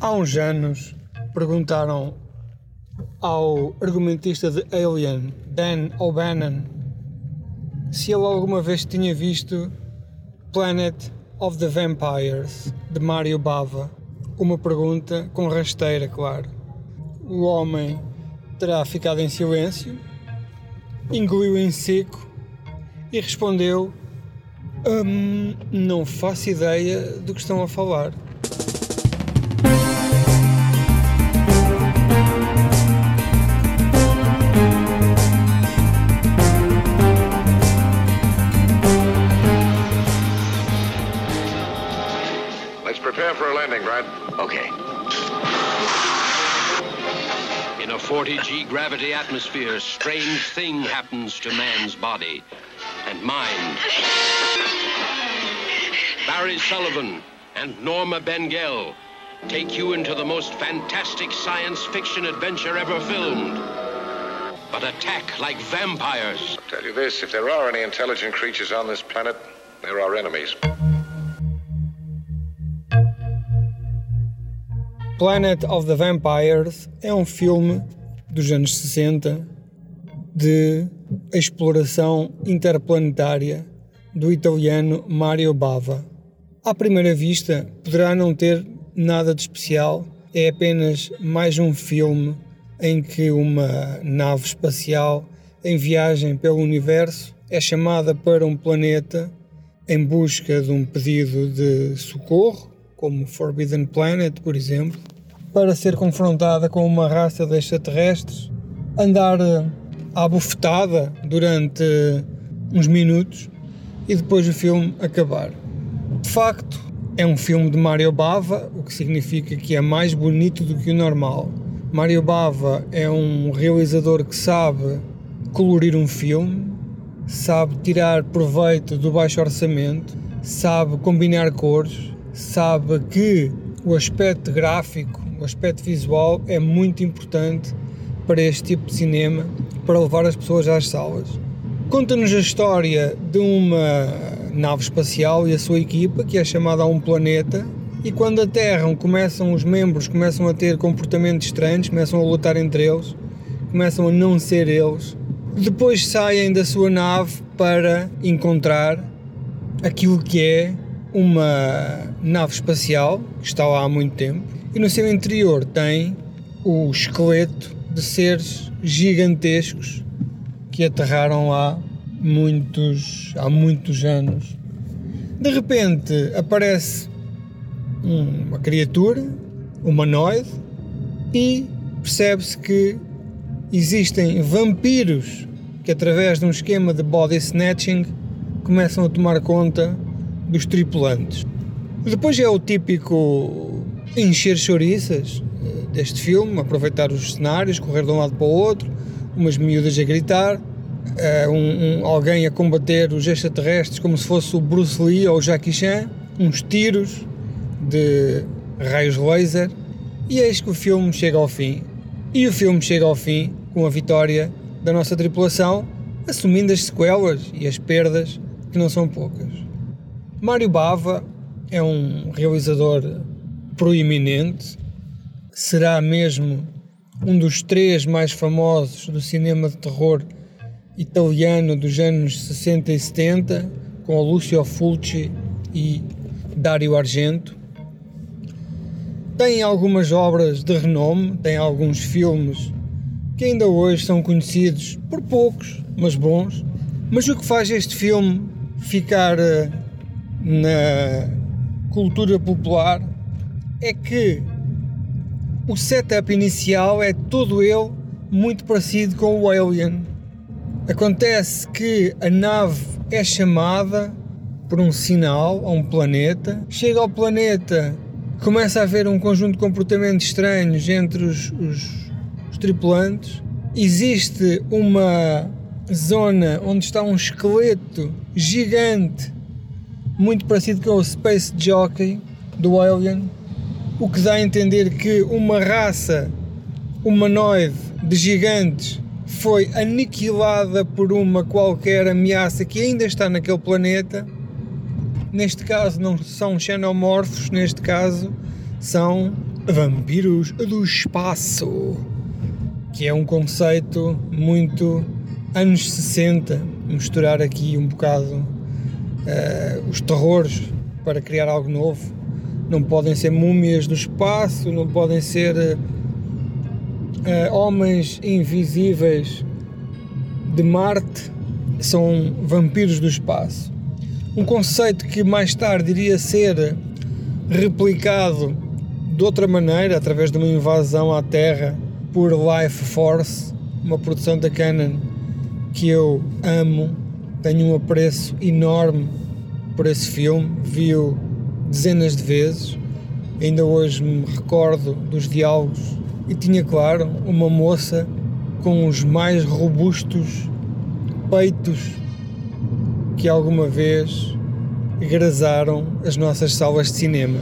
Há uns anos perguntaram ao argumentista de Alien, Dan O'Bannon, se ele alguma vez tinha visto Planet of the Vampires de Mario Bava. Uma pergunta com rasteira, claro. O homem terá ficado em silêncio, engoliu em seco e respondeu: hum, Não faço ideia do que estão a falar. Prepare for a landing, Brad. Okay. In a 40G gravity atmosphere, strange thing happens to man's body and mind. Barry Sullivan and Norma Bengell take you into the most fantastic science fiction adventure ever filmed. But attack like vampires. I'll tell you this if there are any intelligent creatures on this planet, they're our enemies. Planet of the Vampires é um filme dos anos 60 de exploração interplanetária do italiano Mario Bava. À primeira vista, poderá não ter nada de especial, é apenas mais um filme em que uma nave espacial em viagem pelo universo é chamada para um planeta em busca de um pedido de socorro, como Forbidden Planet, por exemplo, para ser confrontada com uma raça de extraterrestres, andar eh, à bufetada durante uns minutos e depois o filme acabar. De facto, é um filme de Mario Bava, o que significa que é mais bonito do que o normal. Mario Bava é um realizador que sabe colorir um filme, sabe tirar proveito do baixo orçamento, sabe combinar cores, sabe que o aspecto gráfico, o aspecto visual é muito importante para este tipo de cinema, para levar as pessoas às salas. Conta-nos a história de uma nave espacial e a sua equipa que é chamada a um planeta e quando aterram começam os membros começam a ter comportamentos estranhos, começam a lutar entre eles, começam a não ser eles. Depois saem da sua nave para encontrar aquilo que é uma nave espacial que está lá há muito tempo e no seu interior tem o esqueleto de seres gigantescos que aterraram lá muitos, há muitos anos. De repente aparece uma criatura humanoide e percebe-se que existem vampiros que através de um esquema de body snatching começam a tomar conta dos tripulantes. Depois é o típico encher chouriças eh, deste filme, aproveitar os cenários, correr de um lado para o outro, umas miúdas a gritar, uh, um, um, alguém a combater os extraterrestres como se fosse o Bruce Lee ou o Jackie Chan, uns tiros de raios laser, e eis que o filme chega ao fim. E o filme chega ao fim com a vitória da nossa tripulação, assumindo as sequelas e as perdas, que não são poucas. Mário Bava é um realizador proeminente, será mesmo um dos três mais famosos do cinema de terror italiano dos anos 60 e 70, com Lucio Fulci e Dario Argento. Tem algumas obras de renome, tem alguns filmes que ainda hoje são conhecidos por poucos, mas bons. Mas o que faz este filme ficar eh, na cultura popular é que o setup inicial é todo ele muito parecido com o Alien. Acontece que a nave é chamada por um sinal a um planeta, chega ao planeta, começa a haver um conjunto de comportamentos estranhos entre os, os, os tripulantes, existe uma zona onde está um esqueleto gigante, muito parecido com o Space Jockey do Alien, o que dá a entender que uma raça humanoide de gigantes foi aniquilada por uma qualquer ameaça que ainda está naquele planeta. Neste caso não são xenomorfos, neste caso são Vampiros do espaço, que é um conceito muito anos 60, misturar aqui um bocado uh, os terrores para criar algo novo. Não podem ser múmias do espaço, não podem ser uh, homens invisíveis de Marte, são vampiros do espaço. Um conceito que mais tarde iria ser replicado de outra maneira, através de uma invasão à Terra por Life Force, uma produção da Canon que eu amo, tenho um apreço enorme por esse filme, vi-o dezenas de vezes, ainda hoje me recordo dos diálogos. E tinha, claro, uma moça com os mais robustos peitos que alguma vez grazaram as nossas salas de cinema.